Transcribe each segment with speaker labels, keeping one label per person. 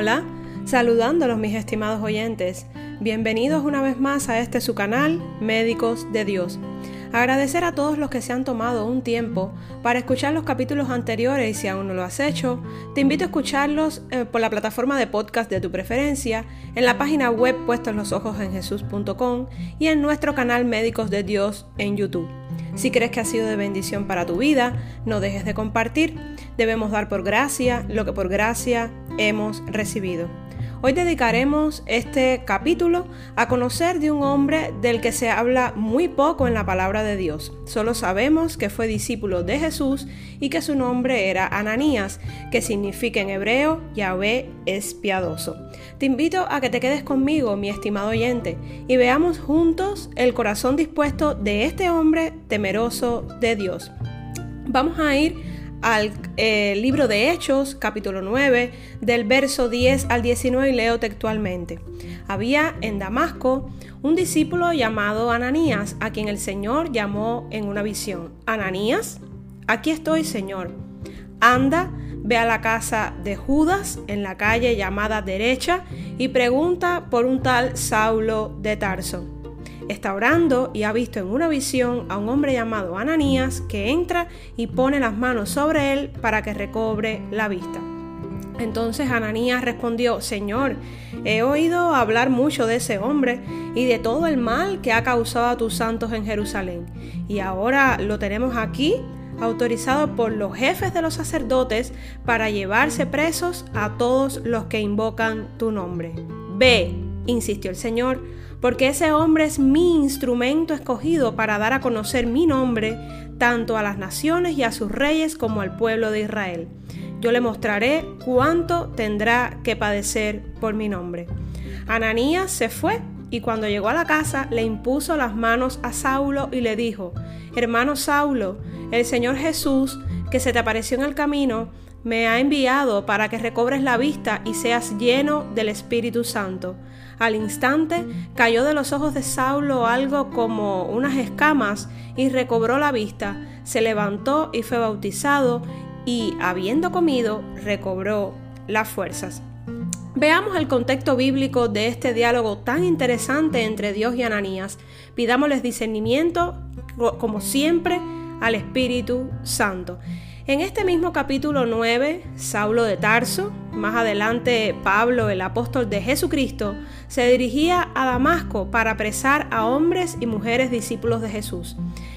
Speaker 1: Hola, saludándolos mis estimados oyentes. Bienvenidos una vez más a este su canal, Médicos de Dios. Agradecer a todos los que se han tomado un tiempo para escuchar los capítulos anteriores y si aún no lo has hecho, te invito a escucharlos eh, por la plataforma de podcast de tu preferencia, en la página web puestos los ojos en jesús.com y en nuestro canal Médicos de Dios en YouTube. Si crees que ha sido de bendición para tu vida, no dejes de compartir. Debemos dar por gracia lo que por gracia hemos recibido. Hoy dedicaremos este capítulo a conocer de un hombre del que se habla muy poco en la palabra de Dios. Solo sabemos que fue discípulo de Jesús y que su nombre era Ananías, que significa en hebreo Yahvé es piadoso. Te invito a que te quedes conmigo, mi estimado oyente, y veamos juntos el corazón dispuesto de este hombre temeroso de Dios. Vamos a ir al eh, libro de Hechos, capítulo 9, del verso 10 al 19 y leo textualmente. Había en Damasco un discípulo llamado Ananías, a quien el Señor llamó en una visión. Ananías, aquí estoy, Señor. Anda, ve a la casa de Judas en la calle llamada derecha y pregunta por un tal Saulo de Tarso está orando y ha visto en una visión a un hombre llamado Ananías que entra y pone las manos sobre él para que recobre la vista. Entonces Ananías respondió, Señor, he oído hablar mucho de ese hombre y de todo el mal que ha causado a tus santos en Jerusalén. Y ahora lo tenemos aquí, autorizado por los jefes de los sacerdotes para llevarse presos a todos los que invocan tu nombre. Ve, insistió el Señor, porque ese hombre es mi instrumento escogido para dar a conocer mi nombre tanto a las naciones y a sus reyes como al pueblo de Israel. Yo le mostraré cuánto tendrá que padecer por mi nombre. Ananías se fue y cuando llegó a la casa le impuso las manos a Saulo y le dijo, Hermano Saulo, el Señor Jesús, que se te apareció en el camino, me ha enviado para que recobres la vista y seas lleno del Espíritu Santo. Al instante cayó de los ojos de Saulo algo como unas escamas y recobró la vista, se levantó y fue bautizado y, habiendo comido, recobró las fuerzas. Veamos el contexto bíblico de este diálogo tan interesante entre Dios y Ananías. Pidámosles discernimiento, como siempre, al Espíritu Santo. En este mismo capítulo 9, Saulo de Tarso, más adelante Pablo, el apóstol de Jesucristo, se dirigía a Damasco para apresar a hombres y mujeres discípulos de Jesús.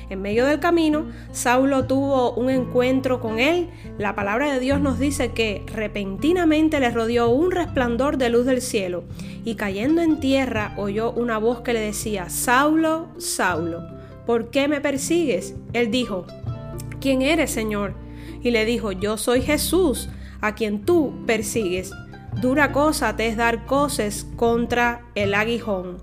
Speaker 1: En medio del camino, Saulo tuvo un encuentro con él. La palabra de Dios nos dice que repentinamente le rodeó un resplandor de luz del cielo y cayendo en tierra oyó una voz que le decía, Saulo, Saulo, ¿por qué me persigues? Él dijo, ¿quién eres, Señor? Y le dijo, yo soy Jesús, a quien tú persigues. Dura cosa te es dar coces contra el aguijón.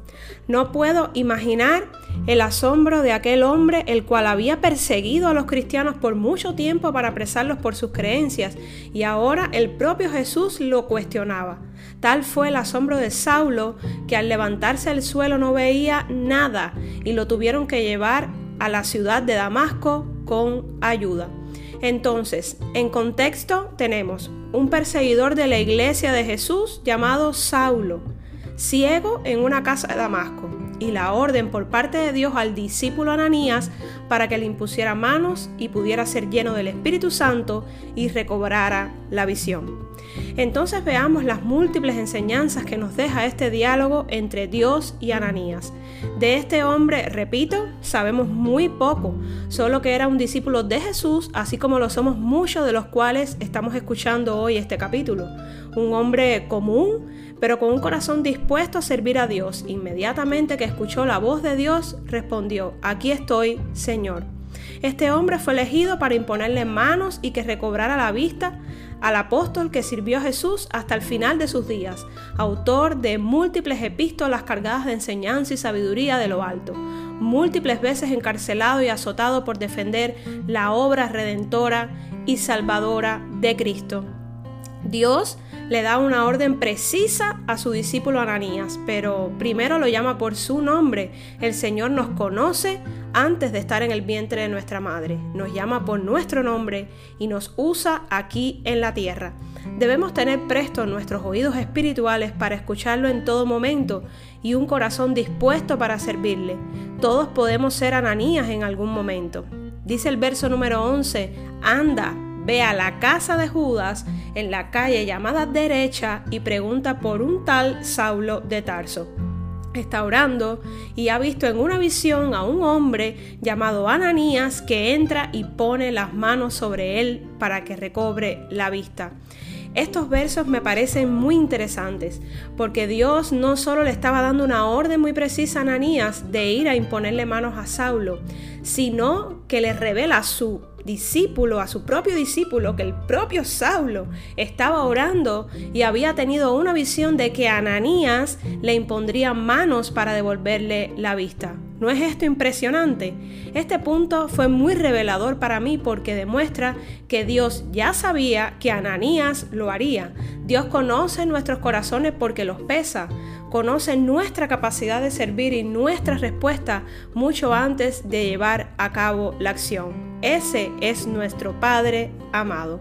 Speaker 1: No puedo imaginar el asombro de aquel hombre el cual había perseguido a los cristianos por mucho tiempo para apresarlos por sus creencias y ahora el propio Jesús lo cuestionaba. Tal fue el asombro de Saulo que al levantarse al suelo no veía nada y lo tuvieron que llevar a la ciudad de Damasco con ayuda. Entonces, en contexto tenemos un perseguidor de la iglesia de Jesús llamado Saulo, ciego en una casa de Damasco, y la orden por parte de Dios al discípulo Ananías para que le impusiera manos y pudiera ser lleno del Espíritu Santo y recobrara la visión. Entonces veamos las múltiples enseñanzas que nos deja este diálogo entre Dios y Ananías. De este hombre, repito, sabemos muy poco, solo que era un discípulo de Jesús, así como lo somos muchos de los cuales estamos escuchando hoy este capítulo. Un hombre común, pero con un corazón dispuesto a servir a Dios. Inmediatamente que escuchó la voz de Dios, respondió, aquí estoy, Señor. Este hombre fue elegido para imponerle manos y que recobrara la vista al apóstol que sirvió a Jesús hasta el final de sus días, autor de múltiples epístolas cargadas de enseñanza y sabiduría de lo alto, múltiples veces encarcelado y azotado por defender la obra redentora y salvadora de Cristo. Dios le da una orden precisa a su discípulo Ananías, pero primero lo llama por su nombre. El Señor nos conoce antes de estar en el vientre de nuestra madre. Nos llama por nuestro nombre y nos usa aquí en la tierra. Debemos tener presto nuestros oídos espirituales para escucharlo en todo momento y un corazón dispuesto para servirle. Todos podemos ser Ananías en algún momento. Dice el verso número 11, anda, ve a la casa de Judas en la calle llamada derecha y pregunta por un tal Saulo de Tarso está orando y ha visto en una visión a un hombre llamado Ananías que entra y pone las manos sobre él para que recobre la vista. Estos versos me parecen muy interesantes porque Dios no solo le estaba dando una orden muy precisa a Ananías de ir a imponerle manos a Saulo, sino que le revela su discípulo, a su propio discípulo, que el propio Saulo estaba orando y había tenido una visión de que Ananías le impondría manos para devolverle la vista. ¿No es esto impresionante? Este punto fue muy revelador para mí porque demuestra que Dios ya sabía que Ananías lo haría. Dios conoce nuestros corazones porque los pesa conoce nuestra capacidad de servir y nuestra respuesta mucho antes de llevar a cabo la acción. Ese es nuestro Padre amado.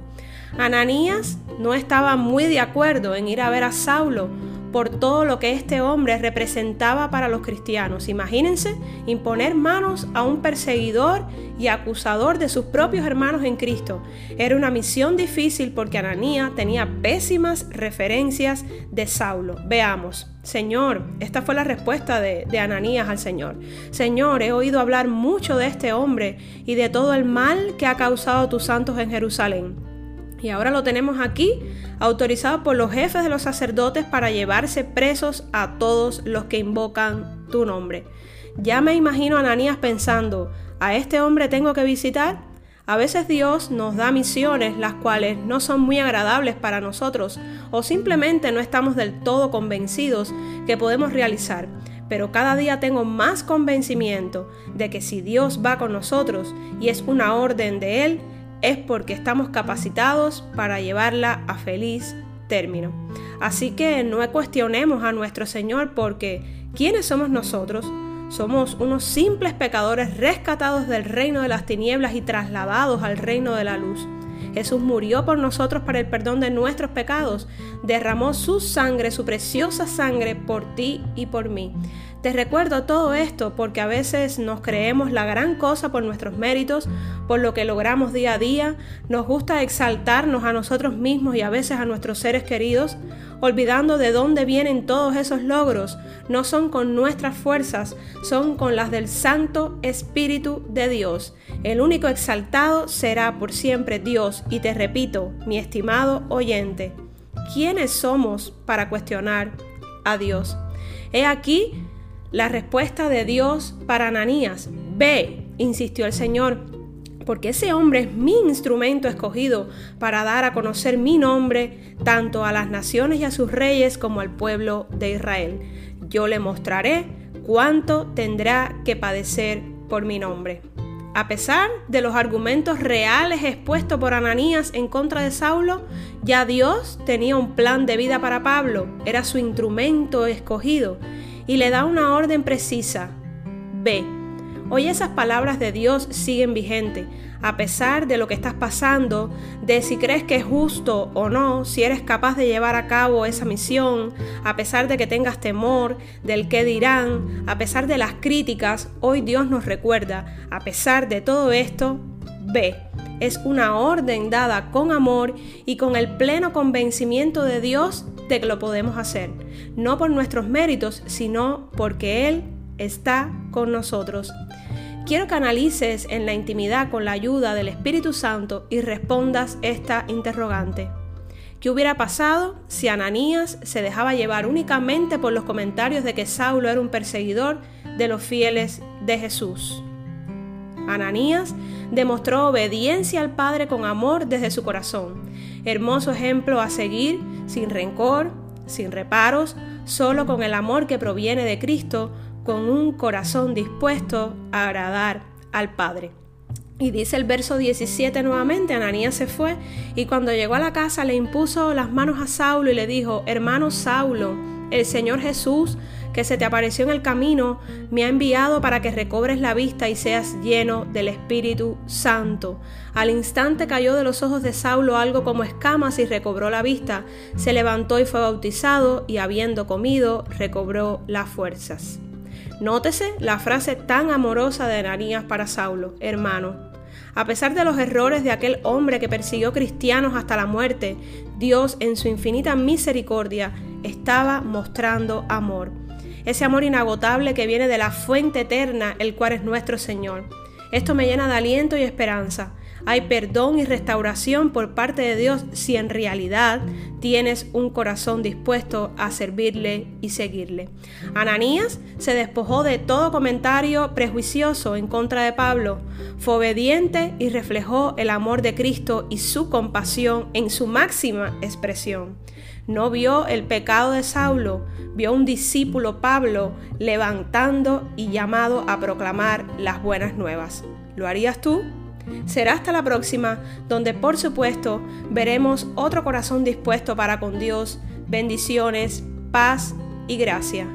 Speaker 1: Ananías no estaba muy de acuerdo en ir a ver a Saulo por todo lo que este hombre representaba para los cristianos. Imagínense imponer manos a un perseguidor y acusador de sus propios hermanos en Cristo. Era una misión difícil porque Ananías tenía pésimas referencias de Saulo. Veamos. Señor, esta fue la respuesta de, de, Ananías al Señor. Señor, he oído hablar mucho de este hombre y de todo el mal que ha causado tus santos en Jerusalén. Y ahora lo tenemos aquí, autorizado por los jefes de los sacerdotes para llevarse presos a todos los que invocan tu nombre. Ya me imagino a Ananías pensando, ¿a este hombre tengo que visitar? A veces Dios nos da misiones las cuales no son muy agradables para nosotros o simplemente no estamos del todo convencidos que podemos realizar. Pero cada día tengo más convencimiento de que si Dios va con nosotros y es una orden de Él, es porque estamos capacitados para llevarla a feliz término. Así que no cuestionemos a nuestro Señor porque ¿quiénes somos nosotros? Somos unos simples pecadores rescatados del reino de las tinieblas y trasladados al reino de la luz. Jesús murió por nosotros para el perdón de nuestros pecados, derramó su sangre, su preciosa sangre, por ti y por mí. Te recuerdo todo esto porque a veces nos creemos la gran cosa por nuestros méritos, por lo que logramos día a día, nos gusta exaltarnos a nosotros mismos y a veces a nuestros seres queridos, olvidando de dónde vienen todos esos logros. No son con nuestras fuerzas, son con las del Santo Espíritu de Dios. El único exaltado será por siempre Dios y te repito, mi estimado oyente, ¿quiénes somos para cuestionar a Dios? He aquí la respuesta de Dios para Ananías, ve, insistió el Señor, porque ese hombre es mi instrumento escogido para dar a conocer mi nombre tanto a las naciones y a sus reyes como al pueblo de Israel. Yo le mostraré cuánto tendrá que padecer por mi nombre. A pesar de los argumentos reales expuestos por Ananías en contra de Saulo, ya Dios tenía un plan de vida para Pablo, era su instrumento escogido y le da una orden precisa. Ve. Hoy esas palabras de Dios siguen vigentes, a pesar de lo que estás pasando, de si crees que es justo o no, si eres capaz de llevar a cabo esa misión, a pesar de que tengas temor del qué dirán, a pesar de las críticas, hoy Dios nos recuerda, a pesar de todo esto, ve. Es una orden dada con amor y con el pleno convencimiento de Dios de que lo podemos hacer, no por nuestros méritos, sino porque Él está con nosotros. Quiero que analices en la intimidad con la ayuda del Espíritu Santo y respondas esta interrogante. ¿Qué hubiera pasado si Ananías se dejaba llevar únicamente por los comentarios de que Saulo era un perseguidor de los fieles de Jesús? Ananías demostró obediencia al Padre con amor desde su corazón. Hermoso ejemplo a seguir, sin rencor, sin reparos, solo con el amor que proviene de Cristo, con un corazón dispuesto a agradar al Padre. Y dice el verso 17 nuevamente, Ananías se fue y cuando llegó a la casa le impuso las manos a Saulo y le dijo, hermano Saulo, El Señor Jesús, que se te apareció en el camino, me ha enviado para que recobres la vista y seas lleno del Espíritu Santo. Al instante cayó de los ojos de Saulo algo como escamas y recobró la vista. Se levantó y fue bautizado y habiendo comido, recobró las fuerzas. Nótese la frase tan amorosa de Ananías para Saulo, hermano. A pesar de los errores de aquel hombre que persiguió cristianos hasta la muerte, Dios en su infinita misericordia estaba mostrando amor. Ese amor inagotable que viene de la fuente eterna, el cual es nuestro Señor. Esto me llena de aliento y esperanza. Hay perdón y restauración por parte de Dios si en realidad tienes un corazón dispuesto a servirle y seguirle. Ananías se despojó de todo comentario prejuicioso en contra de Pablo, fue obediente y reflejó el amor de Cristo y su compasión en su máxima expresión. No vio el pecado de Saulo, vio un discípulo Pablo levantando y llamado a proclamar las buenas nuevas. ¿Lo harías tú? Será hasta la próxima, donde por supuesto veremos otro corazón dispuesto para con Dios, bendiciones, paz y gracia.